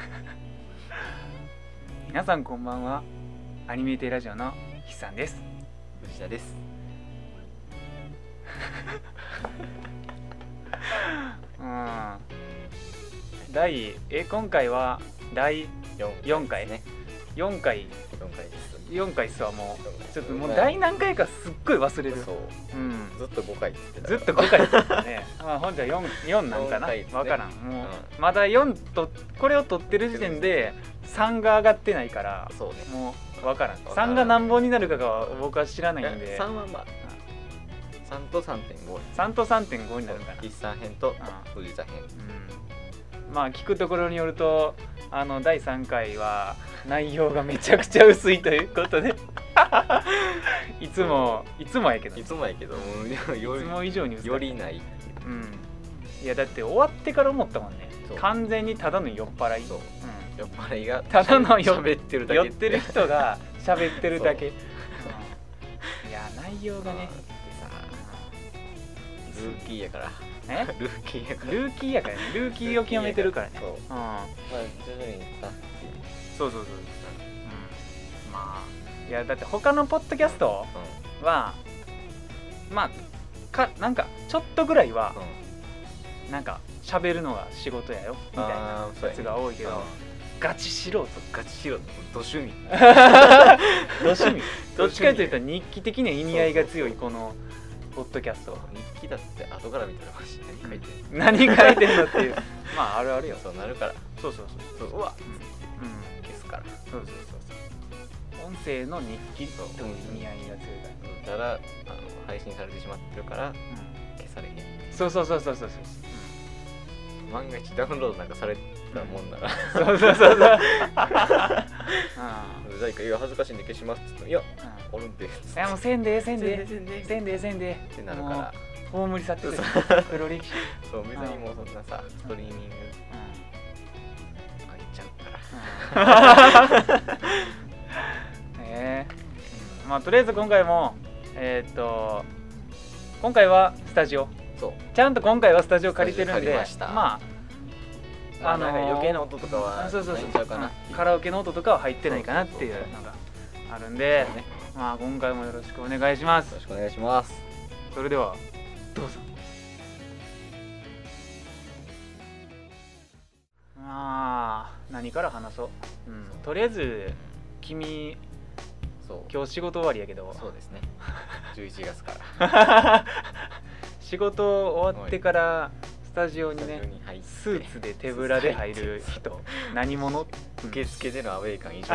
皆さんこんばんは。アニメーテイラジオの筆さんです。藤田です。うん。第え今回は第四四回ね。4回？四回です4回っすわもうちょっともうね第何回かすっごい忘れる。そう。うん。ずっと五回っってたずっと5回だったね。まあ本日は 4, 4なんかな、ね。分からん。もう、うまだ4とこれを取ってる時点で3が上がってないからそうね。もう分からん。わからん。3が何本になるかが僕は知らないんで。三はまあ三と三点五3と3.5になるかな。一三編とう藤田編。うん。まあ聞くところによるとあの第3回は内容がめちゃくちゃ薄いということで。いつもいつもやけど。いつもやけどもいつも以上に薄かった。よりないう。ん。いやだって終わってから思ったもんね。完全にただの酔っ払い。そう。う酔っ払いがただの酔ってるん、だけ酔ってる人が喋ってるだけ、そう。うん。いや内容がねルーキーやから。え？ルーキーやから。ルーキーやからね。ルーキーを極めてるからね。そううん。まあ徐々にさそうそうそう、うん、まあいやだって他のポッドキャストうはまあかなんかちょっとぐらいはんうん。なんか喋るのが仕事やよみたいなやつが多いけどうん。ガチ素人。ガチしろ ど趣味？ど趣味？どっちかというと日記的な意味合いが強いこのポッドキャスト日記だって後から見たらマジ何書いてんの？何書いてんのっていう。まああるあるよそうなるから。そうそうそうそう。うわ。うん、うん、消すから。そうそうそうそう。音声の日記という意味合いが強いから、ただあの配信されてしまってるからう消されへんん、そう。そうそうそうそうそう万が一ダウンロードなんかされたもんなら。そうそうそうそう。うん。誰か「いや恥ずかしいんで消します」っつって「いやうん。おるんで」いやもうせんでせんでせんでせんでせんでってなるから。もう葬り去って。くれ歴史。そう別にもうそんなさストリーミングうあげちゃうから。ん。え え。まあとりあえず今回もえーっと今回はスタジオちゃんと今回はスタジオ借りてるんでました。まあまあなんか余計な音とかあはそうそうそう。カラオケの音とかは入ってないかなっていうのがあるんでそうね。まあ今回もよろしくお願いします。よろしくお願いします。それではどうぞ。まあ何から話そう、うん、とりあえず君そう。今日仕事終わりやけど。そうですね。11月から 仕事終わってからスタジオにねスーツで手ぶらで入る人。何者？受付でのアウェイ感以上。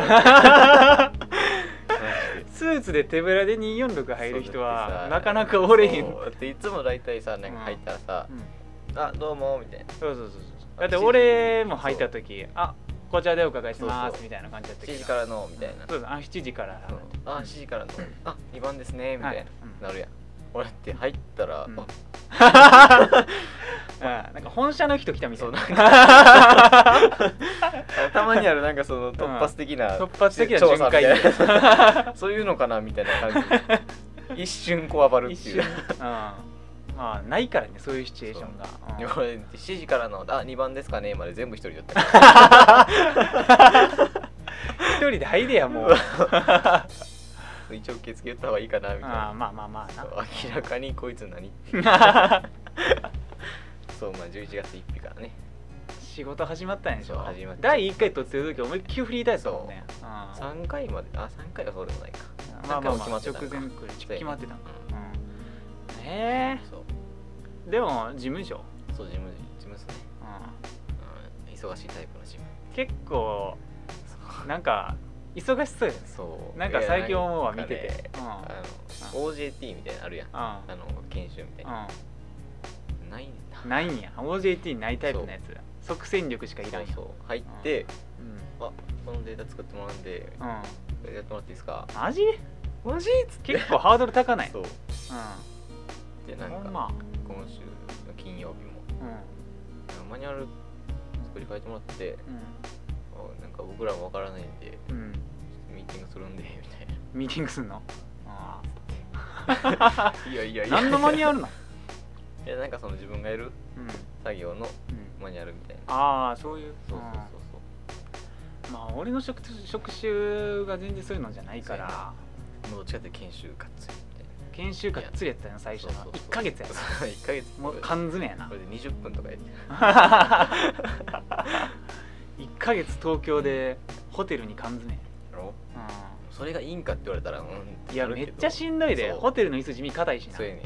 スーツで手ぶらで246入る人はなかなかおれへん。だっていつも大体さなんか入ったらさうん「あどうも」みたいな。そうそうそうそうだって俺も入った時あこちらでお伺いしますみたいな感じだったけ7ど時からのみたいな。そうそう。あ7時から。あ7時からの。あ2番ですねみたいな、はい。うんなるやって入ったら、うん。あ うんなんか本社の人来たみたそいうな たまにあるなんかその突発的な、突発的な調査みたいな。そういうのかなみたいな感じ一瞬こわばるっていう。うん。まあないからねそういうシチュエーションが。う。ん。いや俺7時からの「あ2番ですかね」まで全部一人だった。一人で入れやもう一応受付言った方がいいかなみたいな。あーまあまあまあ明らかにこいつ何？そうまあ11月1日からね。仕事始まったんでしょ？始まった第1回撮ってる時思いっきりフリータイムだもんね。う。ん。3回まであ三3回はそうでもないか。まあまあまあ直前くらい決まってたんかううん。えそう。えでも事務所？そう事務事務ですね、うん。うん、忙しいタイプの事務。結構なんか忙しそうやね。そう。なんか最近思うわ見てて。うん。あの OJT みたいなのあるやん。あうん。の研修みたいな、ないんだ。うんないんや。OJT ないタイプのやつ。即戦力しかいらんやそう入って、うん。あこのデータ作ってもらうんでうん。やってもらっていいですか？マジ？マジ？結構ハードル高ない？そう。うでなんかま。今週の金曜日も。うん。マニュアル作り変えてもらってうん。あなんか僕らもわからないんでうん。ミーティングするんでみたいな。ミーティングすんの？あいやいやあ何のマニュアルなん？いやなんかその自分がやるうん。うん作業のマニュアルみたいな。ああそういう？そうそうそうまあ俺の職職種が全然そういうのじゃないから。もうどっちかって研修がっつりみたいな。研修がっつりやったよ最初の。そうそうそう。1ヶ月やろそう1ヶ月。もう缶詰やな。これで20分とかやって。1ヶ月東京でホテルに缶詰それがいいんかって言われたらうんんいやめっちゃしんどいでそう。ホテルの椅子地味硬いしな。そうやね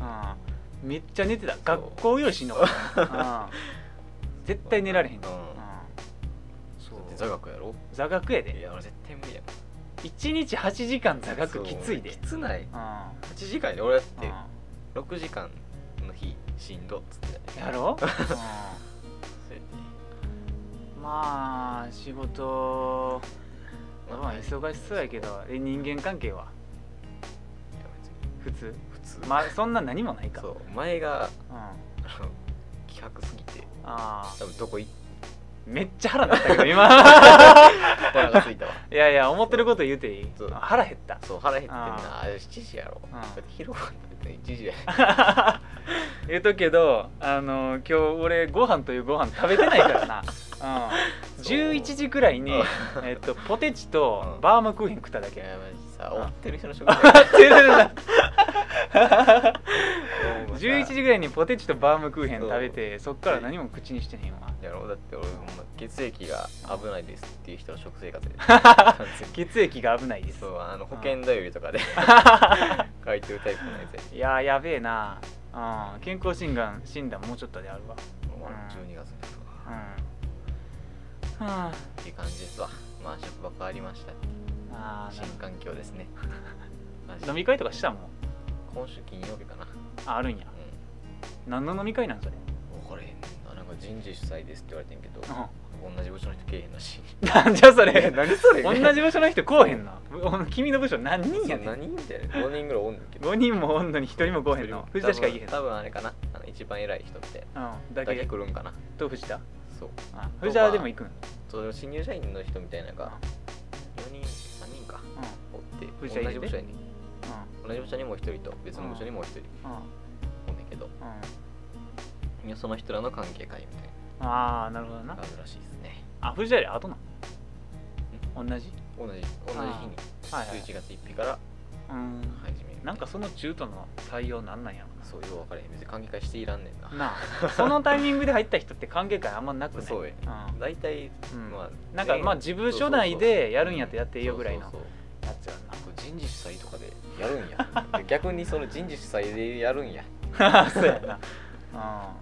うん。めっちゃ寝てた。学校よりしんどかったなうん。絶対寝られへんうん。うん。そう。だって座学やろ？座学やいでや俺絶対無理や。1日8時間座学きついで。きつない。うん。8時間で俺だって。うん。6時間の日しんどっつって。やろ、うん、そうやってまあ仕事まあ忙しそうやけどえ人間関係は？普通？普通。まあそんな何もないか。そう前がうん、あの企画すぎてあ多分どこ行っーめっちゃ腹立ったけど今。たらがついたわいやいや思ってること言うていい？腹減った。そう腹減ってんあなあれ7時やろ。ん。だって昼ご飯食べて1時や。言うとくけどあの今日俺ご飯というご飯食べてないからな、うん、そう。11時くらいにうん、えっと、ポテチとうん。バームクーヘン食っただけいやマジさうん終わってる人の食11 時ぐらいにポテチとバームクーヘン食べてそっから何も口にしてへんわ。やろだって俺ほんま血液が危ないですっていう人の食生活で。血液が危ないです。そうあの保険頼りとかで 書いてるタイプのやつや。いやーやべえな、うん、健康診断診断もうちょっとであるわ。もう12月ですわうん。はあ。っていう感じですわ。まあ職場変わりました新環境ですね。飲み会とかしたもん。今週金曜日かな。ああるんや。う何の飲み会なんそれ？ん分かれへん。ななんか人事主催ですって言われてんけどう同じ部署の人けえへんなしなんじゃそれ？何それ？同じ部署の人来おへんな君の部署何人やねん。何人みたいな5人ぐらいおんねんけど。5人もおんのに1人も来おへんの。藤田しか言えへん。の多分あれかな。あの一番偉い人って。うん。だだけけ来るんかな。と藤田？そう。あ藤田でも行くん？そう新入社員の人みたいなのが4人。3人か。うん。おって同じ部署やねん。う同じ部署にもう一人と別の部署にもう一人。んうん。おんねんけど。うん。その人らの関係会みたいああなるほどな。あるらしいですね。あ藤田より後なの？同じ？同じ。同じ日に。はいはい。11月1日からうん。始めるなんかその中途の採用なんなんやろそうよう分かれへん。別に関係会していらんねんな。ななあそのタイミングで入った人って歓迎会あんまなくない。そうや。うん。大体うん。まあなんかまあ事務所内でやるんやってやっていいよぐらいのやつやんな。人事主催とかでやるんや。で逆にその人事主催でやるんや。そうやな。うん。まあ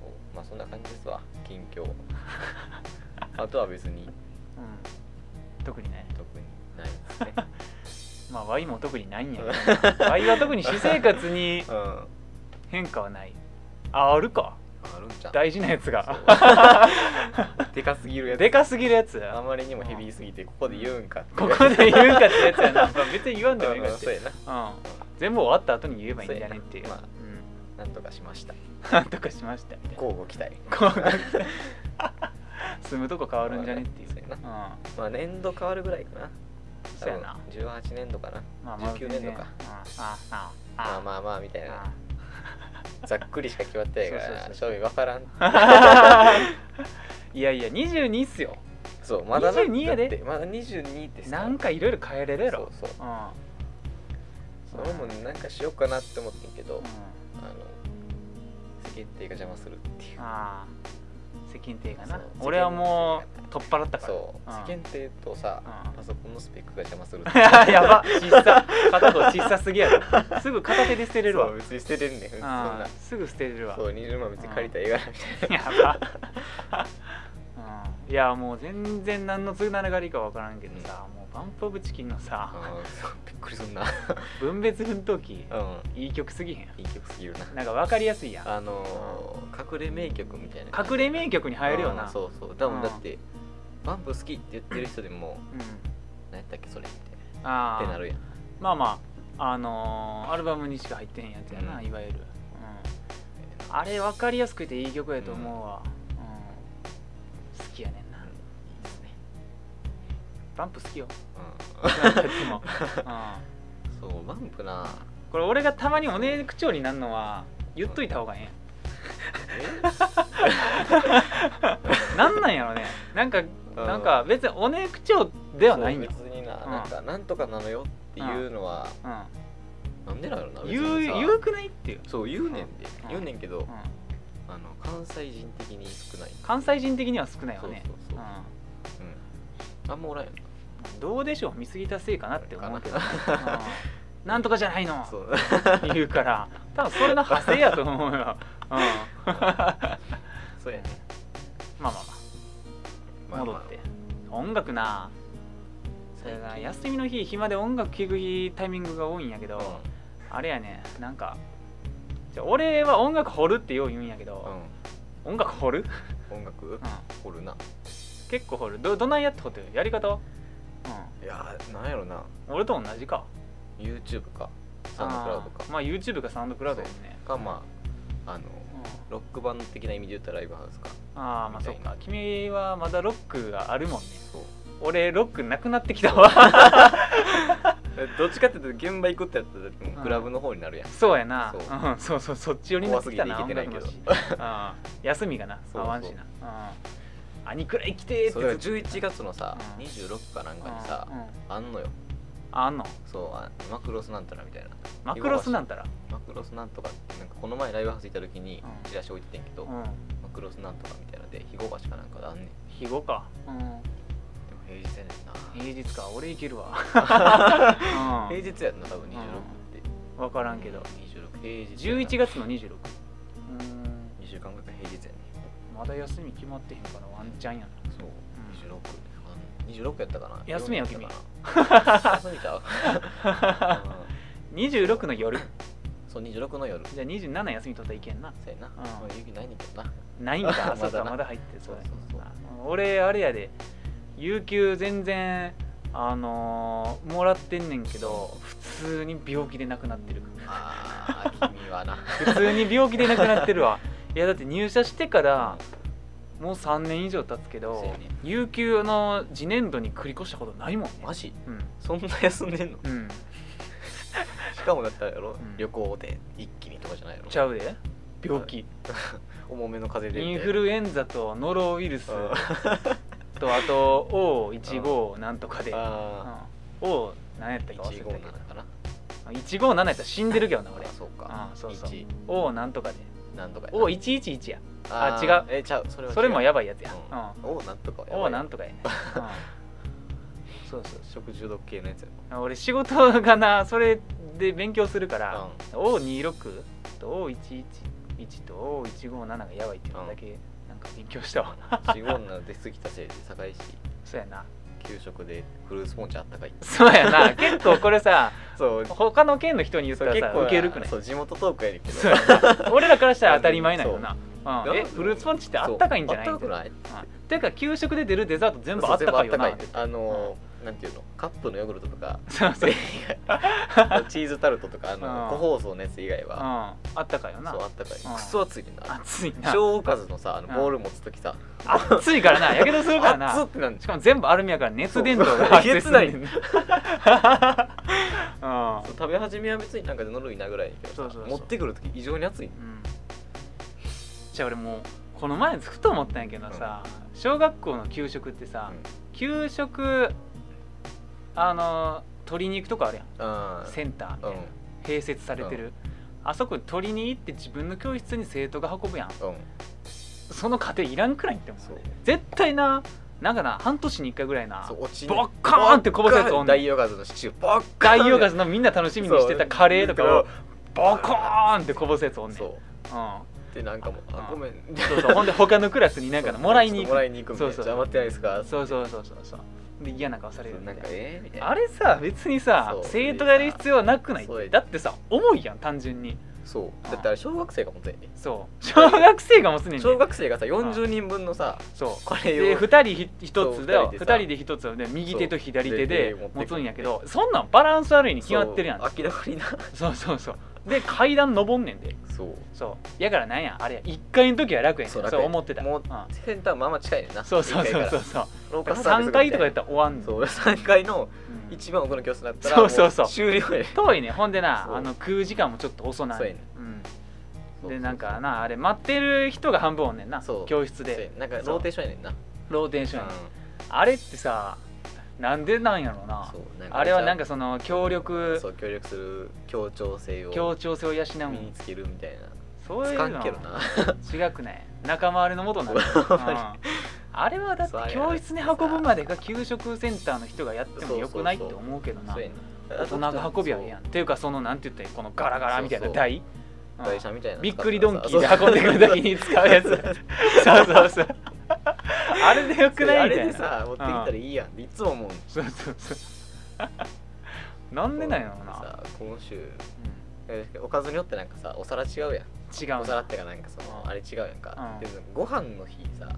そう。まあそんな感じですわ。近況。あとは別に。なうん。特にね特にないですねまあ Y も特にないんやけど。Y は特に私生活にうん。あ変化はない。ああるか。るんちゃう。大事なやつが。でかすぎるやつ。でかすぎるやつ。あまりにもヘビーすぎてここで言うんかって。ここで言うんかってやつやな、まあ、別に言わんでもいいかっそうやな。うん。全部終わった後に言えばいいんじゃねっていう。そうやな。うん。なんとかしました。なんとかしました。みたいな交互期待。こう 住むとこ変わるんじゃねっていう。そうやな。うん。まあ年度変わるぐらいかなそうやな。多分18年度かな。まあまあ19年度か。うんあああまあまあまあみたいな。あざっくりしか決まってないから正味分からん。いやいや22っすよ。そうまだな。22やで。まだ22ってさなんかいろいろ変えれるやろ。そうそう。うん。俺もなんかしようかなって思ってんけど、うん。あの世間体が邪魔するっていう。ああ世間体がな。俺はもう取っ払ったから。そう、ん。世間体とさ、うん。パソコンのスペックが邪魔する やば。小さ。片方小さすぎやろ。すぐ片手で捨てれるわ。そう別に捨てれんねん。そんあな。すぐ捨てれるわ。そう20万別に借りたらええがなみたいな。やば、うん、いやもう全然何のつながりか分からんけどさ、もうバンプ・オブ・チキンのさびっくりすんな。分別奮闘記うん。いい曲すぎへんいい曲すぎるな。なんか分かりやすいやん。あのー、隠れ名曲みたいな。隠れ名曲に入るようなんそうそう。多うん。分だってバンプ好きって言ってる人でもうん。何やったっけそれって。ああってなるやん。まあまああのーアルバムにしか入ってへんやつやな、うん。いわゆる、うん、あれ分かりやすくていい曲やと思うわ、バンプ好きよ。うな ん。そうバンプな。これ俺がたまにおね口調になるのは言っといた方がええ。なんなんやろね。なんかうん。なんか別におね口調ではないんよ。別にな、うん。なんかなんとかなのよっていうのは、うなんでなのな言う言うくないっていう、そう言うねんで、うん。言うねんけど、うん。あの関西人的に少ない。関西人的には少ないよそうねそうそう、ううん、あんまおらんよんどうでしょう見過ぎたせいかなって思うけど、ね。なんとかじゃないの。そう。言うから。多分それの派生やと思うよ、うん、まあそうやね。まあまあ戻って、音楽な。それが休みの日暇で音楽聴く日タイミングが多いんやけど、うあれやね。なんかじゃあ俺は音楽掘るってよう言うんやけど、ん、音楽掘る、うん、音楽、うん、掘るな。結構掘る。どどないやって掘ってる？やり方ういやーなんやろな。ん俺と同じか。YouTube かサウンドクラウドか。あーまあ YouTube かサウンドクラウドやねかまああのうん。ロックバンド的な意味で言ったらライブハウスか。ああまあそっか。君はまだロックがあるもんね。そう。俺ロックなくなってきたわ。どっちかっていうと現場行くってやったらもうクラブの方になるやん、そうやな。そう。うんそうそうそっち寄りになってきたな怖すぎて行けてないけど。音楽のしうん。休みがなそうそう。合わんしな。うん兄くらい来てーってそれがずっと11月のさ、うん26かなんかにさ、うんうん。あんのよ。あんの？そうあマクロスなんたらみたいな。マクロスなんたら？マクロスなんとかってなんかこの前ライブハウス行った時にうん。チラシ置いててんけど、うん。マクロスなんとかみたいな。ので肥後橋かなんかであんねん。で肥後か。うんも平日やねんな。平日か。俺行けるわ。平日やんな多分26って、分からんけど。26平日やな。11月の26うん2週間ぐらい平日やねまだ休み決まってへんからワンチャンやな。そう、ん。26あ26やったかな。休みや4やったかな。休みちゃう、26の夜。うんそう26の夜。じゃあ27休み取ったらいけんな。そうやな、ん。もう雪ないねんけどな。ないんか。まだなそうかまだ入ってるそうや。そうそう俺あれやで。有給全然あのーもらってんねんけど普通に病気で亡くなってる。ああ君はな。普通に病気で亡くなってるわいやだって入社してからもう3年以上経つけど、そうやね。有給の次年度に繰り越したことないもんね。マジ？うん。そんな休んでんの？うん。しかもだったらやろ、ん。旅行で一気にとかじゃないやろ？ちゃうで。病気。重めの風邪で。インフルエンザとノロウイルス。とあと O15 なんとかで、うん、あ O 何やったあか忘れたけ157どかな？157やったら死んでるけどな俺。あそうか。あそうそう。1 O なんとかでなんとかやな。O111 や。あー。違う。えちゃう。それは違う。それもやばいやつや、うん。おなんとかうん、O なんとかやね、うん、そうそう食中毒系のやつや。俺仕事がなそれで勉強するから、O26 と O111 と O157 がやばいっていうのだけなんか勉強したわ。157出過ぎたせいで堺市。そうやな給食でフルーツポンチあったかい。そうやな。結構これさそう。他の県の人に言ったらさ結構ウケるくない？そう地元トークやねんけど。俺らからしたら当たり前なんよな、う。ん、えフルーツポンチってあったかいんじゃない？あったかくない？うん。てか給食で出るデザート全部あったかいよな。あのーなんていうの？カップのヨーグルトとか。チーズタルトとか。あのうん。個包装のやつ以外は。あったかいよな。そうあったかい。うん。クソ熱いねんな。熱いな。小おかずのさあのうん。ボール持つ時さ。熱いからな。やけどするからな。熱ってなんしかも全部アルミやから熱伝導が発生するえげ ん。う食べ始めは別になんかぬるいなぐらいやけど持ってくる時異常に熱い。うん。じゃあ俺もうこの前ふと思ったんやけどさ、小学校の給食ってさ、給食あの取りに行くとこあるやん。うん。センターみたいな、うん。併設されてる、あそこに取りに行って自分の教室に生徒が運ぶやん。うん。その過程いらんくらいって思う絶対ななんかな半年に1回ぐらいなボッカーンってこぼすやつおん大ヨガズのシチューボッカーン大ヨガズのみんな楽しみにしてたカレーとかをボコーンってこぼすやつおんねん。そう。うん。でなんかもうあうん。ごめん。そうそう。ほんで他のクラスになんかの もらいに行く。もらいに行くみたいな。そうそう。邪魔ってないですかそうそうそうそうそうで嫌な顔されるなんかえーみたいな。あれさ別にさそう生徒がやる必要はなくない？そうだってさ重いやん単純に。そう。だってあれ小学生が持つやねそう。小学生が持つねんで。小学生がさ40人分のさそう。これでを2人1そうつで二人でさ2人で1つで右手と左手でそうで持つんやけどそんなんバランス悪いに決まってるやん。そう明らかにな。そうそうそうで階段登んねんで。そう。そう。やからなんや。あれや。1階の時は楽やねん。そう楽や思ってた。もううん。センターまあまあ近いねんな。そうそうそうそうそう。廊下スタートす3る階とかやっみたら終わんねん。なそう3階のうん。一番奥の教室になったらそうそうそう。も終了や遠いねほんでなそう。あの食う時間もちょっと遅ない。そうやねうん。そうでなんかなあれ待ってる人が半分おんねんな。そう。教室そうでなんかローテーションやねんな。ローテーションやねうあれってさなんでなんやろうなあれはなんかその協力そう協力する協調性を協調性を養う。身につけるみたいな。そういうの。違くない？仲間割れのもとなん あれはだって教室に運ぶまでが給食センターの人がやってもよくないって思うけどな。大人が運びゃええやん。っていうかそのなんて言ったらこのガラガラみたいなそうそう台車みたいなのびっくりドンキーで運んでくるときに使うやつ。そうそうそう。あれでよくないあみたいなれでさ持ってきたらいいやんっていつも思う。そうそうそう。なんでなんやろうな、さ今週。おかずによってなんかさお皿違うやん。ん、違う。お皿ってかなんかそのうん。あれ違うやんか。うん。でご飯の日さ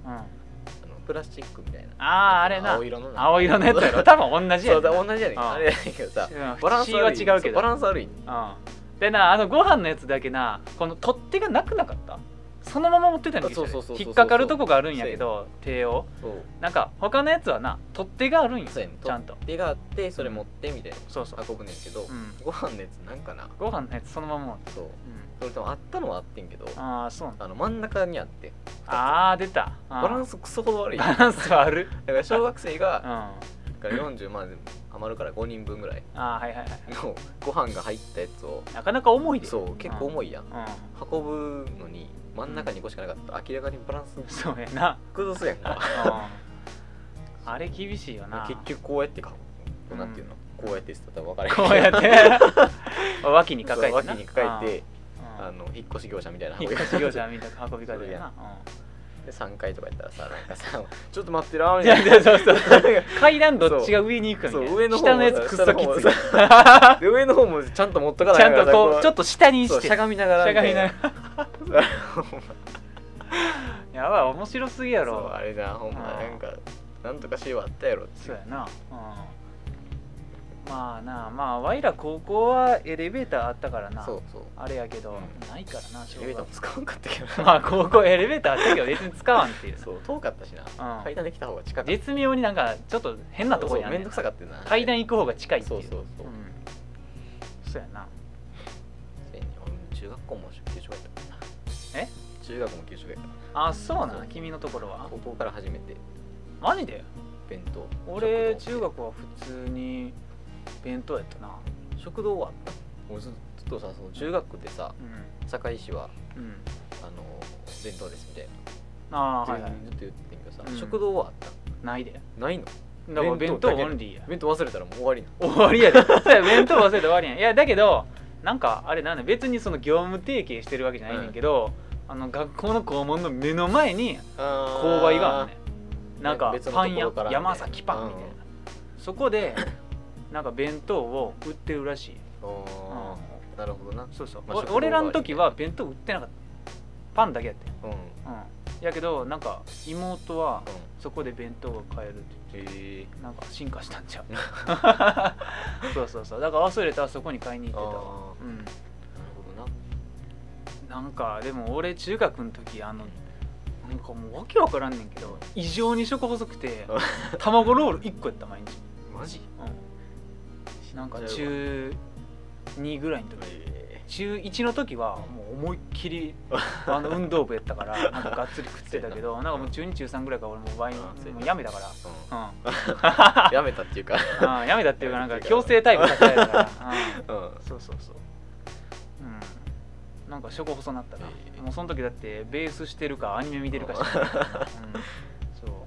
プラスチックみたいな。あーあれな。青色のな青色のやつやろ。多分同じやそうん同じやねん。うん。あれやけどさうんバランスは違うけどそバランス悪い。うんでなあのご飯のやつだけなこの取っ手がなくなかった？そのまま持ってたんそうそうそうそう引っかかるとこがあるんやけど手を。なんか他のやつはな取っ手があるんやちゃんと。取っ手があってそれ持ってみたいな。そうそう、運ぶねんけどうん、ご飯のやつなんかな？ご飯のやつそのまま持って。そう。うそれともあったのはあってんけどん、ああそうあの真ん中にあってああ出た。バランスクソほど悪い。だバランスはあるから小学生うんから40まあ余るから5人分ぐらいあはいはいはいのご飯が入ったやつをなかなか重いで。そう結構重いいやん。うん、運ぶのに真ん中に5個しかなかった。ら明らかにバランスそうやな、崩すやんか。うん、あれ厳しいよな。結局こうやってかうんなんていうのこうやってってたら分からへん。こうやって。脇に抱えて脇に抱えてうん。あの引っ越し業者みたいな引っ越し業者みたいな運び方やな、で3階とかやったらさなんかさ ちょっと待ってらうん、いやみたいなそうそう 階段どっちが上に行くかみたいな。上の方下のやつくっそきつい で上の方もちゃんと持っとかないゃんとこうちょっとと下にして。しゃがみながらしゃがみな。ながらやばい面白すぎやろ。あれなほんまうん。なんかなんとかしようあったやろってそうやな。うんまあなまあワイら高校はエレベーターあったからな。そうそう。あれやけど、うん。ないからな小エレベーター学も使わんかったけど まあ高校エレベーターあったけど別に使わんっていう。そう遠かったしな。うん。階段できた方が近かった。絶妙になんかちょっと変なとこやねん。そうめんどくさかったよな。階段行く方が近いっていう。そうそうそう。うん。そうやな。そうやね俺も中学校も給食やったな。え？中学も給食やからあそうなそう。君のところは？高校から初めて。マジで？弁当俺食堂。中学は普通に弁当やったな。食堂はあった。俺ずっとさその中学でさう堺市はんうん。あの弁当ですみたいな。ああはいはい。ずっと言ってんけどさ、うん。食堂はあった？ないで。ないの？だから弁当オンリーや。弁当忘れたらもう終わりな終わりやで。弁当忘れて終わりやん。いやだけどなんかあれなんだ別にその業務提携してるわけじゃないねんけど、あの学校の校門の目の前に購買があるねなんかパン屋山崎パンみたいな、そこでなんか弁当を売ってるらしい、なるほどな。そうそう、まあ俺らの時は弁当売ってなかった。パンだけやってうん。うん。うん。やけどなんか妹はそこで弁当が買えるってへえ言ってなんか進化したんちゃう。そうそうそう。だから忘れたらそこに買いに行ってたうん。なるほどな。なんかでも俺中学の時あのなんかもうわけわからんねんけど異常に食細くて卵ロール1個やった毎日。マジ？うんなんか中2ぐらいの時。え中1の時はもう思いっきり あの運動部やったからなんかがっつり食ってたけどな。んかもう中2中3ぐらいから俺もうワインもうやめたかーらう。ん。やめたっていうか。うん。うんやめたっていうかなんか強制タイプさせられたから。うん。うん。そうそうそう。うん。なんか食細なったな、えー。もうその時だってベースしてるかアニメ見てるかしか、うん、そ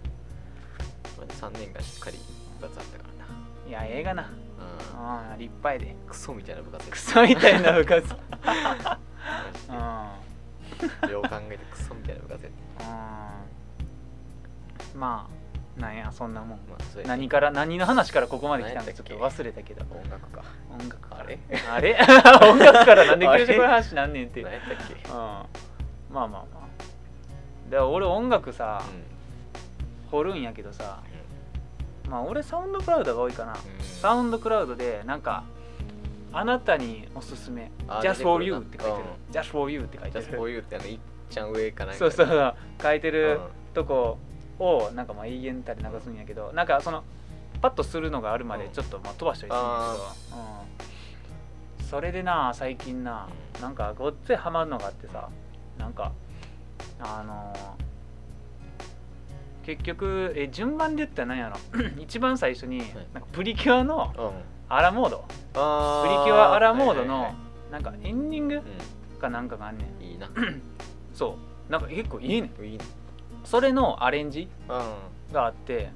う。3年間しっかり部活あったからな。いや映画なうん。あ立派やで。クソみたいな部活。クソみたいな部活。うん。よう考えてクソみたいな部活やうん。まあなんやそんなもん。まあ何から何の話からここまで来たんかちょっと忘れたけど。音楽か。音楽あれ？あれ？音楽からなんであれ給食の話なんねんって。うん何やったっけ？まあまあまあ。で俺音楽さう掘るんやけどさまあ俺サウンドクラウドが多いかな、ん。サウンドクラウドでなんかあなたにおすすめ。あ Just for you なって書いてる、Just for you って書いて Just る for you ってあのいっちゃん上かなんか。そうそうそう。書いてるうん。とこをなんかまあ永遠たり流すんやけどなんかそのパッとするのがあるまでちょっとまあ飛ばしたりするんやけど、うん、それでな最近なうんなんかごっついハマるのがあってさ。なんかあのー結局え順番で言ったら何やろ。一番最初に、い。なんかプリキュアのうん。アラモード。あプリキュアアラモードのなんかエンディングうかなんかがあんねん。んいいな。そう。なんか結構いいねん。いそれのアレンジうん。があって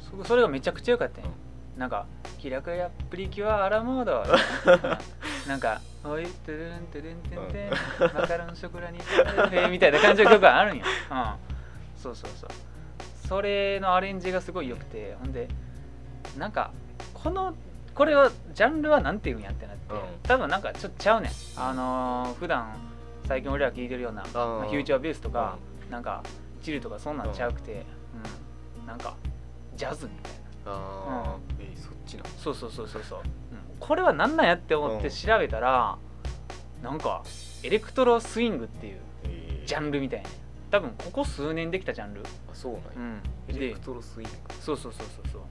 そそれがめちゃくちゃ良かったんよなんか「キラキラプリキュアアラモード」なんか「おいトゥルントゥルンテン。テンマカロンショコラにみたいな感じの曲があるんよ、うん、そうそうそうそれのアレンジがすごい良くてほんでなんかこのこれはジャンルはなんていうんやってなって、うん。多分なんかちょっとちゃうねん。あのー普段最近俺ら聴いてるような、まあフューチャーベースとか、なんかチルとかそんなんちゃうくて、うん。なんかジャズみたいな。ああえそっちなそうそうそうそうそう、うん。これは何なんやって思ってうん。調べたら、なんかエレクトロスイングっていうジャンルみたいな多分ここ数年できたジャンル、あそうなんや。うん、でエレクトロスイン。グそうそうそうそうそう、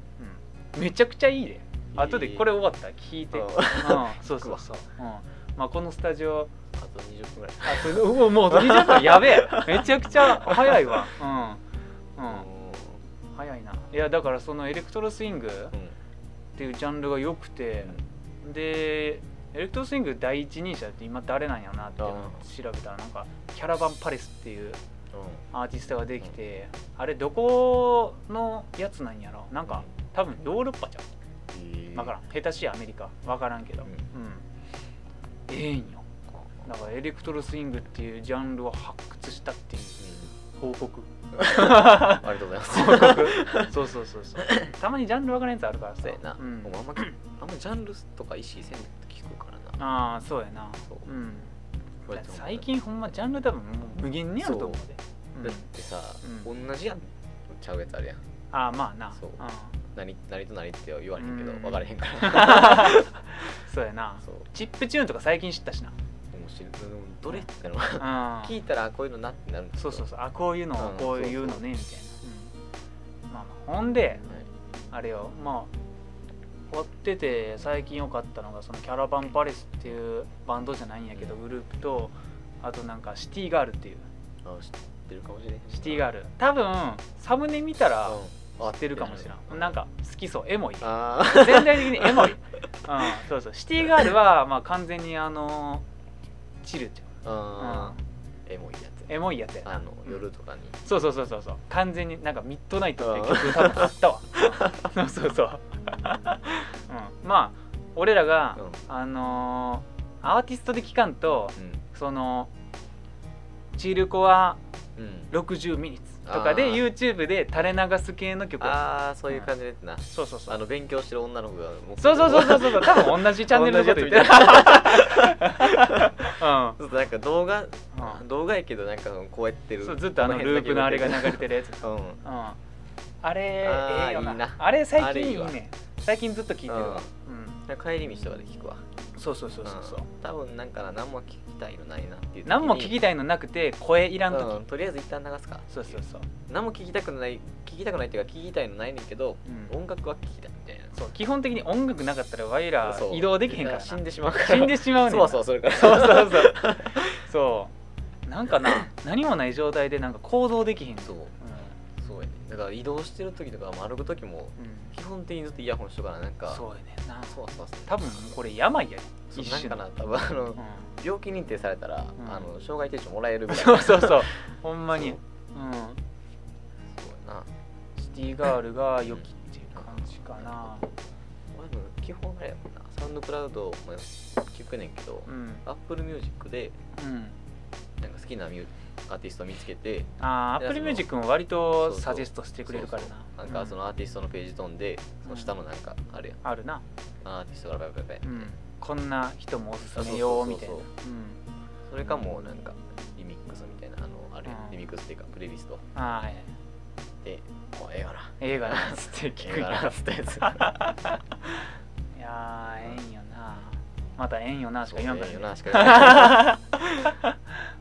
うん、めちゃくちゃいいで。後でこれ終わったら聞いて、うんうん、そうそうそう、うん。まあ、このスタジオ。あと20分ぐらい。あうわもう20分。やべえ。めちゃくちゃ早いわ。うん、うん、早いな。いやだからそのエレクトロスイングっていうジャンルが良くて、でエレクトロスイング第一人者って今誰なんやなっていうのを調べたらなんかキャラバンパレスっていうアーティストができてあれどこのやつなんやろ？なんか多分ヨーロッパじゃん。分からん。下手しいアメリカ。分からんけど。ううん。ん、ええんよ。だからエレクトロスイングっていうジャンルを発掘したっていう報告。ありがとうございます。報告。そうそうそうそう。たまにジャンル分からんやつあるからさ。そうやな、うん。あんまあんまジャンルとか意識せんと聞くからな。ああそうやな。そう。うんこうやって最近ほんまジャンル多分もう無限にあると思うで。う。ん。だってさ、う同じやんちゃうやつあるやん。ああまあな。そう。うん。何何と何って言われへんけどうん。分からへんから。そうやな。そう。チップチューンとか最近知ったしな。面白い。どれってのうん。聞いたらこういうのなってなるそうそうそう。あこういうのうん。こういうのねみたいな。うん。まあまあ。ほんではあれよ。まあ追ってて最近良かったのがそのキャラバンパレスっていうバンドじゃないんやけどグループとあとなんかシティガールっていう。いあ知ってるかもしれへんシティガール。多分サムネ見たらうん。知ってるかもしれうんんなんか好きそう。エモい。あ全体的にエモい、うん、そうそう。シティガールはまあ完全にあのチルちああエモいやつエモいやつや。なあの夜とかに。そうそうそうそうそう。完全になんかミッドナイトって曲多分あったわ。そうそうそう、うん、まあ俺らが、うん。あのーアーティストで聴かんとそのチルコアうん。うん60ミニッツとかであー YouTube で垂れ流す系の曲。ああそういう感じでな。そうそうそう。あの勉強してる女の子がそうそうそうそうそう。そ う多分同じチャンネルのこと言ってる。うん。そうなんか動画うん。動画やけどなんかこうやってる。そうずっとあのループのあれが流れてるやつ、うん。うん、あれあーええよな。いいな。あれ最近いいあれいい最近ずっと聞いてるわ、うん。帰り道とかで聞くわ。そうそうそうそうそう、ん。多分なんかな何も聞きたいのないなっていう時に。何も聞きたいのなくて声いらん時、うん。とりあえず一旦流すか。そうそうそう、何も聞きたくない聞きたくないっていうか聞きたいのないねんけどうん。音楽は聞きたいみたいな。そう基本的に音楽なかったらワイらそう。移動できへんからな。死んでしまうから。死んでしまうねん。そうそうそれから。そうそうそう。そう。なんかな何もない状態でなんか行動できへん。そうだから移動してる時とかも歩く時も基本的にずっとイヤホンしとかななんか。そうやね。んなそうそうそう多分これ病や。ね一種のなんかな多分あのうん。病気認定されたら、ん。あの障害手帳もらえるみたい そうなそうそう。ほんまに。そう。うん。そうやな。シティガールが良きっていう感じかな。俺も基本あれやもんな。サウンドクラウドも聞くねんけど、うん。アップルミュージックでうん。なんか好きなミューアーティスト見つけてああアップルミュージックも割とサジェストしてくれるからな。なんかそのアーティストのページ飛んで、その下のなんかあれやん。あるな。アーティストがバイバイバイうん。こんな人もおすすめよみたいな。それかもうなんかリミックスみたいなあのあれ、うん。リミックスっていうかプレイリスト。うんああはい。でもうええがな。映画なんつって聞くんええがなやっつったやつ。いやーええんよな。またええんよなしか言わんからそうええよなしかかうん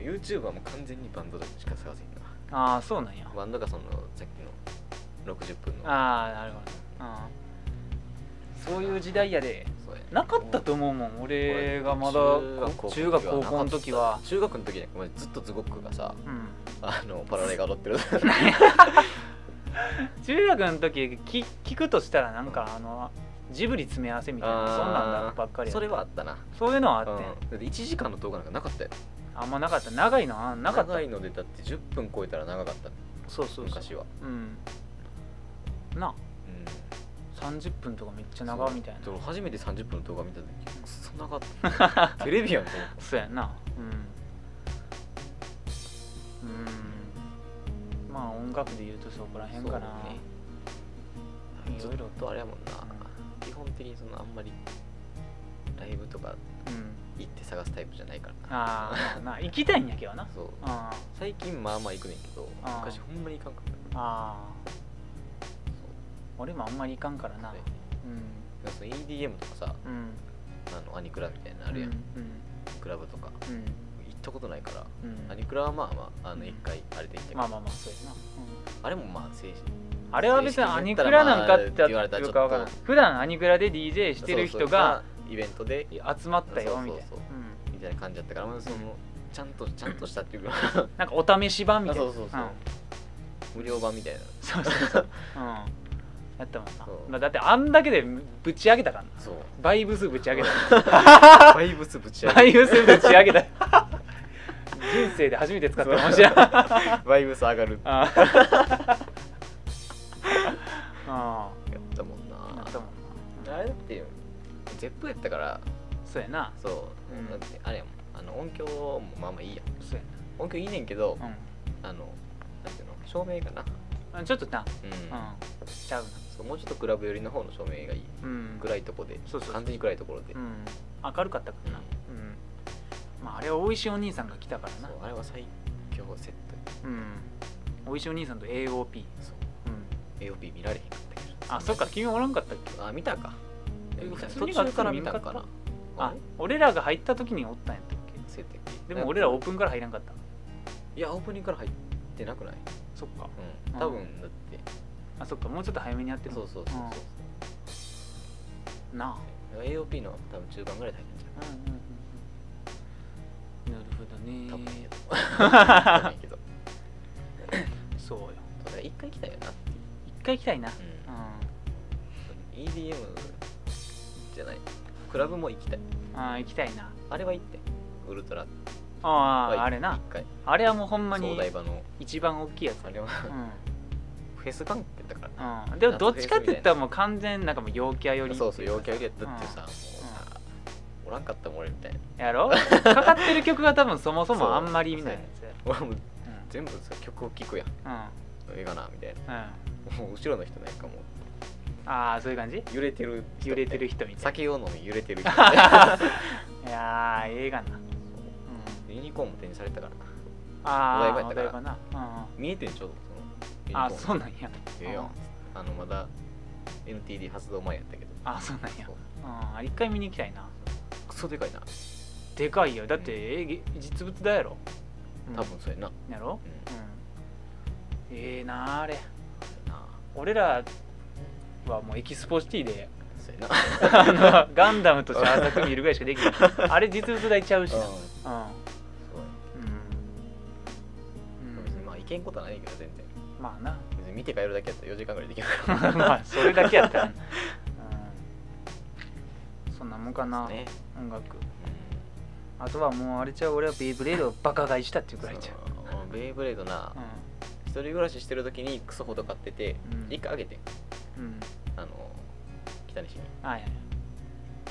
YouTube はもう完全にバンドしか探せへんな。ああそうなんや。バンドがそのさっきの60分の。ああなるほど、うん、そういう時代やで。そうや。なかったと思うもん俺がまだこ中学高校の時は。中学の時なんかもうずっとズゴックがさうん。あのパラレが踊ってる。中学の時き聞くとしたらなんかあのジブリ詰め合わせみたいなそんなんだばっかりやそれはあったな。そういうのはあって。ん、うん。だって1時間の動画なんかなかったよあんまなかった。長いの？あなかった。長いのでだって10分超えたら長かった。そうそうそう。昔は。うん。な。うん。30分とかめっちゃ長みたいな。初めて30分の動画見た時く そ長かった。テレビやんと思った。そうやな。うん。うん。まあ音楽で言うとそこら辺かな、ね。いろいろと。あれやもんな。基本的にそのあんまりライブとかうん行って探すタイプじゃないからな。ああまあな行きたいんやけどな。そう。あ最近まあまあ行くねんけど昔ほんまに行かんかった。あ俺もあんまり行かんからな。そううん。その EDM とかさうん。あのアニクラみたいなのあるやん、うんクラブとか。うん。行ったことないからうん。アニクラはまあまああうん。の一回あれで行ったけど、まあまあまあそうやな、うん。あれもまあ政治あれは別にアニクラなんかって言われたら普段アニクラで DJ してる人がイベントで集まったよみたいな。みたいな感じだったから、まあそのちゃんとちゃんとしたっていうか。うんなんかお試し版みたいな。そうそうそう。ん。無料版みたいな。そうそうそう。うん。やったもんな。まあだってあんだけでぶち上げたからな。そう。バイブスぶち上げた。バイブスぶち上バげイブスぶち上げた。人生で初めて使った。かもしれない。あバイブス上がる。ああ。やったもんな。あやったもんな。あれだってゼップやったからそうやな。そう、うん。だってあれやもん。あの音響もまあまあいいやん。そうや音響いいねんけど、なあのなんていうの？照明かな。うんちょっとな。うん、うん。ちゃうな。そうもうちょっとクラブ寄りの方の照明がいい。うん。暗いとこで。そうそうそう。完全に暗いところで、うん。明るかったからな。うん。まああれは大石お兄さんが来たからな。そうあれは最強セットうん。大石お兄さんと AOP そう。うん。AOP 見られへんかったけど。あそっか。君おらんかったっけ？あ見たか途中から見たんかなあ俺らが入った時におったんやったっけ？けでも俺らオープンから入らんかった。いやオープニングから入ってなくない？そっか。うん。多分だって。あそっかもうちょっと早めにやってるそうそうそうう。ん。なあ。そう AOP の多分中盤ぐらいで入ってんじうんうんうん。なるほどゃん多分ねやとわかんないけど。そうよ。ただ一回行きたいよな。一回行きたいな。ううん。EDM じゃない。クラブも行きたい。んあ行きたいな。あれは行って。ウルトラ。あはああれな。一回。あれはもうほんまに一番大きいやつあれは。フェス関係だからうん、うん、でもどっちかって言ったらもう完全なんかもう陽キャ寄り。そうそう陽キャ寄りやったってうん。さもうさおらんかったもん俺みたいな。やろ？かかってる曲が多分そもそもあんまりみたいなやつや。俺も全部さ曲を聴くやん。うん。うんええかなみたいな。うん。もう後ろの人なんかもうああそういう感じ？揺れてる。人揺れてる人みたいな。酒を飲み揺れてる人。いやーええがな、う。ん、ユニコーンも手にされたから。なああお台場やったから。な、うん見えてんちょうどそのユニコーン。そうなんや。ええやん。あのまだ NTD 発動前やったけど。あそうなんや。そう。うん。一回見に行きたいな。クソでかいな。でかいよ。だってえげ実物だやろ、うん。多分そうやな。やろ？うん。うん。ええなああれ。俺らはもうエキスポシティで。ガンダムとして浅く見るぐらいしかできない あれ実物大ちゃうしな。うん。うん。そううん、別にまあいけんことはないけど全然。うん、まあな。別に見て帰るだけやったら4時間ぐらいできるから。まあそれだけやったら、うん、そんなもんかな、ね。音楽。うあとはもうあれちゃう俺はベイブレードをバカ買いしたっていんうくらいちゃう。ベイブレードな。う一人暮らししてる時にクソほど買っててうん。一回あげてうん。あの北西に。あいやい。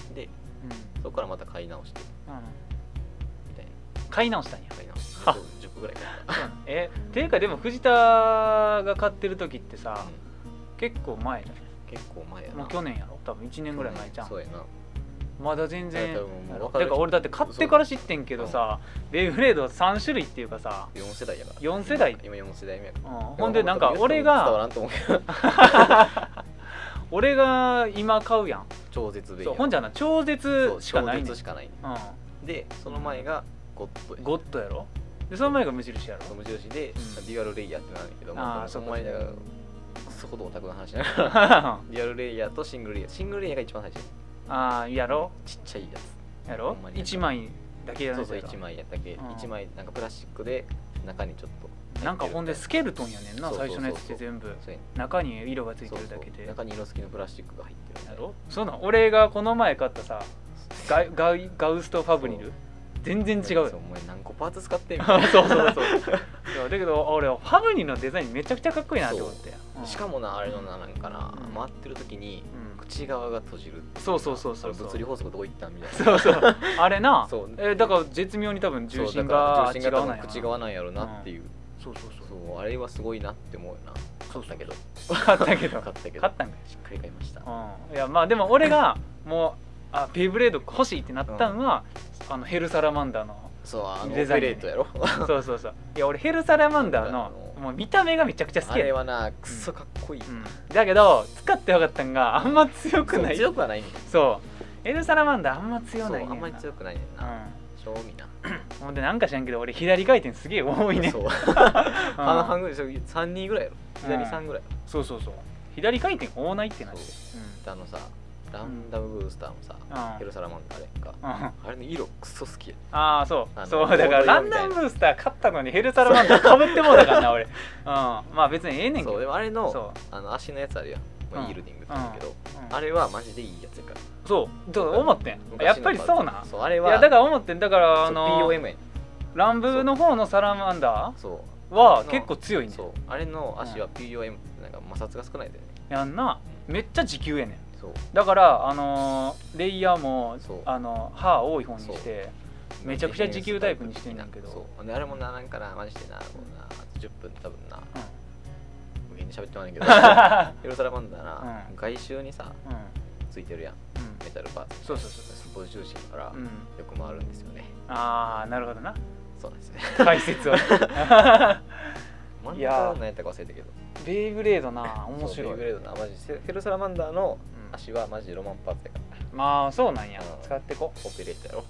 やでうん。そこからまた買い直して。うん。みたいな。買い直したんや。買い直して。あ10個ぐらい買ったえていうかでも藤田が買ってる時ってさ、結構前じゃ結構前やな。ないもう去年やろ。多分1年ぐらい前じゃんそうやなまだ全然。いや多分もうやろ分か俺だって買ってから知ってんけどさベイブレード3種類っていうかさ、4世代やから4世代。今4世代目やかうん、らほんでなんか俺が俺が今買うやん。超絶ベイそうほんじゃな超絶しかないねん超絶しかないねうでその前がゴッドゴッドやろ。でその前が無印やろ。無印で、ん。デュアルレイヤーってなんだけどあその前だからそこでオタクの話しながらあデュアルレイヤーとシングルレイヤー。シングルレイヤーが一番最初あやろちっちゃいやつ。やろほんまに1枚だけやらそうそうないとやろ1枚やったけ、うん。1枚なんかプラスチックで中にちょっとなんかほんでスケルトンやねんな最初のやつって全部中に色がついてるだけで。中に色付きのプラスチックが入ってるやろそうなん俺がこの前買ったさガガウストファブリル？全然違う。よそうお前何個パーツ使ってんみそうたいそうそうそう。だけど俺ファブリルのデザインめちゃくちゃかっこいいなって思って。なしかもなあれのななんかな、うん。回ってる時にうん。口側が閉じるそうそうそうそう物理法則どこ行ったんみたいな。そうそう。あれなそう。えだから絶妙に多分重心そうだからが違重心が口側なんやろなっていう、そうそうそう。そうあれはすごいなって思うよな。そう買ったけど。買ったけど。買ったけど。買ったんかしっかり買いました。うん。いやまあでも俺がもうあベイブレード欲しいってなったんは、あのヘルサラマンダーのそうあのデザインね。レートやろ？そうそうそう。いや俺ヘルサラマンダーのもう見た目がめちゃくちゃ好きや。あれはなクソかっこいい、うん、だけど使って分かったんがあんま強くない。強くはないねん。そう。ヘルサラマンダーあんま強ないねんあんまり強くないねんな、正味な。うんほんでなんか知らんけど俺左回転すげえ多いねそう。うん。半々ぐらい3人ぐらいやろ？左3ぐらいやろ？そうそうそう。左回転多ないってなって。であのさランダムブースターもさ、うん。ヘルサラマンダーあれか。あれの色クソ好きや。ああそう。そうだからランダムブースター買ったのにヘルサラマンダーかぶってもうだからな俺。うん。まあ別にええねんけそうどでもあれのそあの足のやつあるやん、まあ、うん。イールディングって言うけど、うん。あれはマジでいいやつやから。そう。だから思ってん。やっぱりそうなん？そうあれはいやだから思ってん。だからあのランブの方のサラマンダそーはの結構強いねうそう。あれの足は POM なんか摩擦が少ないんだよね。やんな。めっちゃ時給やねんだからあのーレイヤーもそう。あの歯多い方にしてめちゃくちゃ持久タイプにしてんねんけど。そう。であれもななんかなマジでなもうな10分多分な無限に喋ってもらえんけど。ヘルサラマンダーな、うん。外周にさうん。うんついてるやん。うん。メタルパーツ。そうそうそうスポ重心だから、うん。よく回るんですよね。ああなるほどな。そうですね。解説を真んいやー中何やったか忘れたけど。ベイブレードな面そう白いベイブレードなマジで。ヘルサラマンダーのうん足はマジでロマンパーツやから。まあそうなんや。うん。使ってこオペレーターやろ。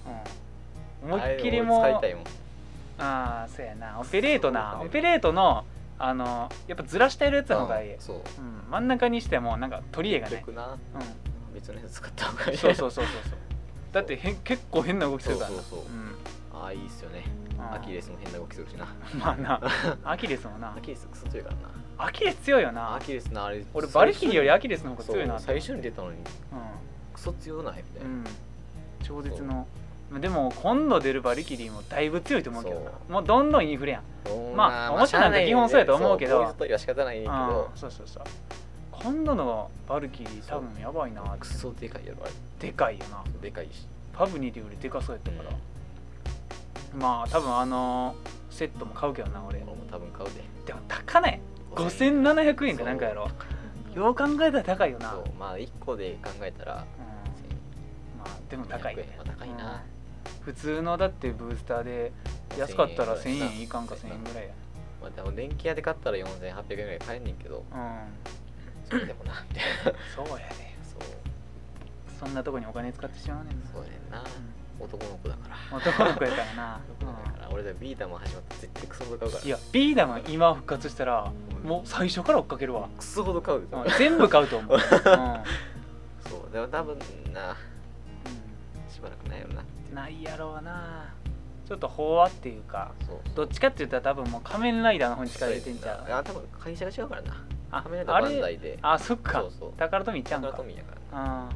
うん。思いっきりもあれ俺使いたいもん。ああそうやな。オペレートな。そうオペレートのあのやっぱずらしてるやつの方がいい、うんそう。うん、真ん中にしてもなんか取り柄がね。結局な。う別のやつ使った方がいい。んそうそうそうそうそう。だってへん結構変な動きするからな。そうそうそう。うん。ああいいっすよね。うん。アキレスも変な動きするしな。まあな。アキレスもな。アキレスクソ強いからなアキレス強いよな。アキレスなあれ。俺バリキリよりアキレスの方が強いな。最初に出たのに。うクソ強ないみたいん、う、なん。超絶の。でも今度出るバリキリもだいぶ強いと思うけどな。もうどんどんインフレやん。まあ面白いなんて基本そうやと思うけど。そうこいつとは仕方ないけど。うん。そうそうそう。今度のバルキリー多分やばいなクソでかいやろあれ。でかいよな。でかいし。パブニーでよりでかそうやったから、まあ多分あのセットも買うけどな俺。俺も多分買うで。でも高ない5700円かなんかやろ。よう考えたら高いよな。そう。まあ1個で考えたらうん。まあでも高いね。200円は高いな。うん。普通のだってブースターで安かったら1000円いかんか1000円ぐらいや。まあでも電気屋で買ったら4800円ぐらい買えんねんけど。うん。それでもなそうやで。そう。そんなとこにお金使ってしまうねんな。そうやねんな男の子だから。うん男の子やからな、だから。俺でビータも始まったら絶対クソほど買うから。うんいやビーダマン今復活したらもう最初から追っかけるわ、クソほど買うよ。うん全部買うと思う、うん。そうでも多分なしばらくないよなうんないやろうな。ちょっと飽和っていうかどっちかって言ったら多分もう仮面ライダーの方に力入れてんじゃう。あ多分会社が違うからな。あカメラダバンダイで。あそっか。宝富ちゃう。んかタカラトミーやから。な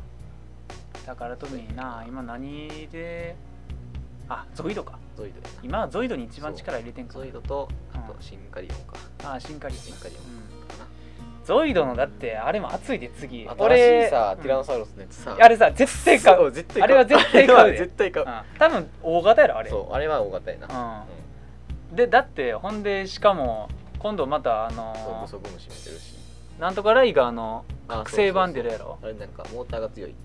うん宝富な今何であゾイドか。ゾイド今はゾイドに一番力入れてんか。ゾイドとあうん。とシンカリオンか。あシンカリオン。シンカリオンうん。ゾイドのだってあれも熱いで次。新しいさ、うんティラノサウルスのやつさ。あれさ絶対買そうあれは絶対買うで。あれは絶対買う、うん。多分大型やろあれ。そうあれは大型やな、うん。でだってほんでしかも今度またあのブソグムシ見てるし。なんとかライガーのあ覚醒版出るやろ。あれなんかモーターが強い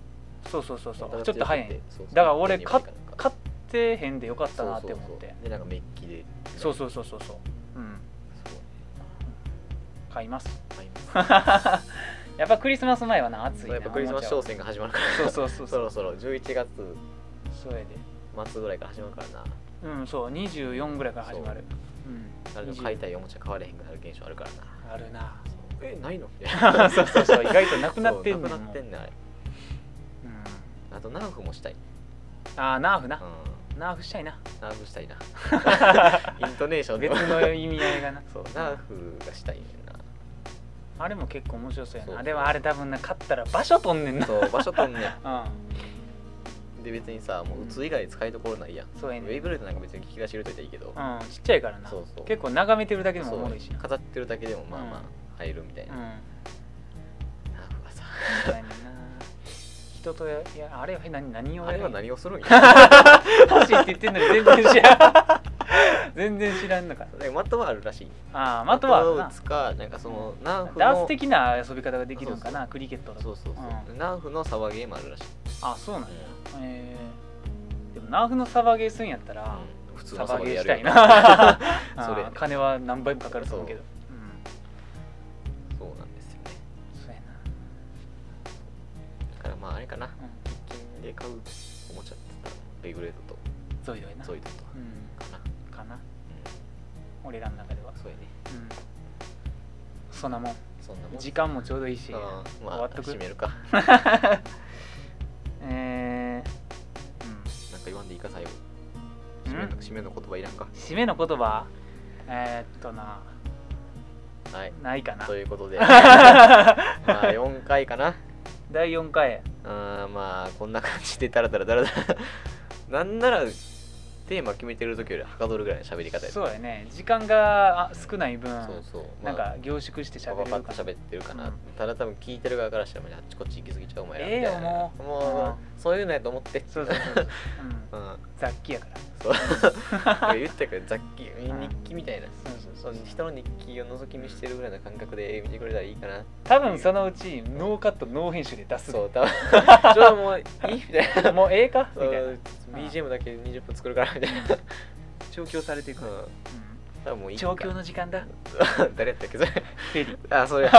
そうそうそうそう。ちょっと早いだから俺買ってへんでよかったなって思って。でなんかメッキで。そうそうそうそうそう。うん。買います。買います。やっぱクリスマス前はな暑いやっぱクリスマス商戦が始まるから。そうそうそうそろそろ11月そうやで。末ぐらいから始まるからな。うんそう。24ぐらいから始まる。うん買いたいおもちゃ買われへんくなる現象あるからなあるなえないのそう。そうそう意外となくなってんなくなってんねんあれうんあとナーフもしたい、あーナーフな。うナーフしたいな。ナーフしたいな。イントネーションで別の意味合いがな。そうナーフがしたいねんな。あれも結構面白そうやな。でもあれ多分な勝ったら場所取んねんな。そう場所とんね うん。んで別にさもう打つ以外使いどころないやん。そうやね。ウェイブレードなんか別に聞き出し入れといたらいいけど。うんちっちゃいからな。そうそう。結構眺めてるだけでもおもろいしな。飾ってるだけでもまあまあ入るみたいな、うん。ナーフがさ人とやいやあれは何何をあれはや何をするんや？欲しいって言ってんのに全然知らん。全然知らんのか。でマットはあるらしい。ああ的は打つかなんかそのナーフのダース的な遊び方ができるんかなクリケットとか。そうそうそう、うん。ナーフのサバゲーもあるらしい、あそうなんや。えー。でもナーフのサバゲーするんやったら、うん。普通サのサバゲーしたいよな それ。金は何倍もかかると思うけどまああれかな。な、うん、で買うおもちゃって言った。らベイブレードと。ゾイドやな。ゾイドとうん。かな、かな。うん、俺らの中では。そうやね。うん。そんなもん。そんなもん。時間もちょうどいいしまあ終わっとく。閉めるか。えー、うん。なんか言わんでいいか最後。締めの締めの言葉いらんか。締めの言葉？えー、っとな。はい。ないかな。ということで。まあ4回かな第4回あーまあこんな感じでダラダラダラダラ。なんならテーマ決めてる時よりはかどるぐらいの喋り方やそうやね。時間があ少ない分そうそう。なんか凝縮してパ喋れる。かパパッと喋ってるかな、うん。ただ多分聞いてる側からしたらあっちこっち行き過ぎちゃうお前らええよみたいな。もう。もうそういうのやと思って。そうそうそう。そう、うん、う ん雑記やから。そう。言ったけど雑記うん日記みたいな。そうそうそう。人の日記を覗き見してるぐらいの感覚で見てくれたらいいかな。多分そのうちノーカットノー編集で出す。そう多分。ちょっともういいみたいな。もうええか？みたいな。BGM だけ20分作るからみたいな。調教されていく、うん。う多分もういん、い調教の時間だ。誰やったっけそれ？フェリー。あそうや。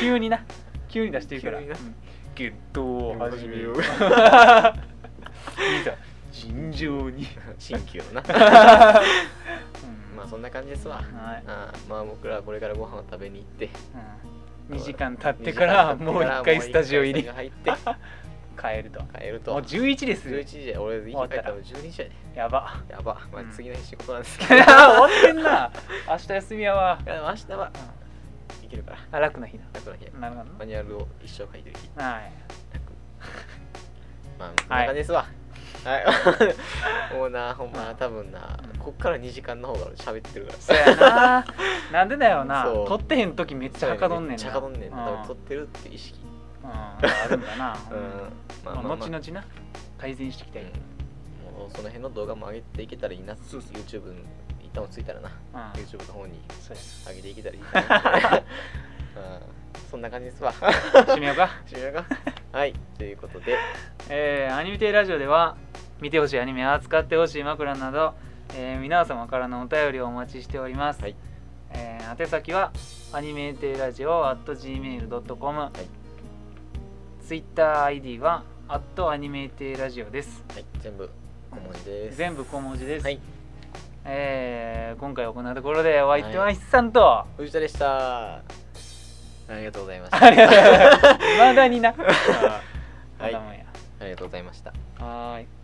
急にな。急に出していくから。うん。ゲットを始めようい始ざ尋常に、新旧のなうん まあそんな感じですわ。はい、あーまあ僕らはこれからご飯を食べに行って。うん、2時間経ってからもう一回スタジオ入り。入って 帰ると。帰ると。もう11です。11時や。俺家帰ったら。12時やね。やば。やば。まあうん。次の日仕事なんですけ終ど。いわってんな。明日休みやわ、明日はうん。いけるから。あ楽な日だ楽な日や。なるほマニュアルを一生書いてる日。どはい。楽。まあこんな感じですわ。はいもうなほんま多分なうんこっから2時間の方が喋ってるから。そうやな。なんでだよな。撮ってへん時めっちゃはかどんねんな。めっちゃはかどんねんな。多分うん撮ってるって意識。うん。あるんだな、うん。まあまあまあ。後々な。改善していきたい、うん。もうその辺の動画も上げていけたらいいなそうそう YouTube に一旦落ち着いたらな。うん。YouTube の方に上げていけたらいいかな うん。そんな感じですわ。締めようか。終了か。はい。ということで。えーアニメテイラジオでは見てほしいアニメ扱ってほしい枕など、えー皆様からのお便りをお待ちしております、はい。えー宛先はアニメテイラジオ at gmail.com、い。TwitterID は at アニメテイラジオです。はい。全部小文字です。全部小文字です、はい。えー今回行うところでお相手は一さんと、藤田でした。ありがとうございました。ありがとうございます。まだにな。はい。ありがとうございました。はーい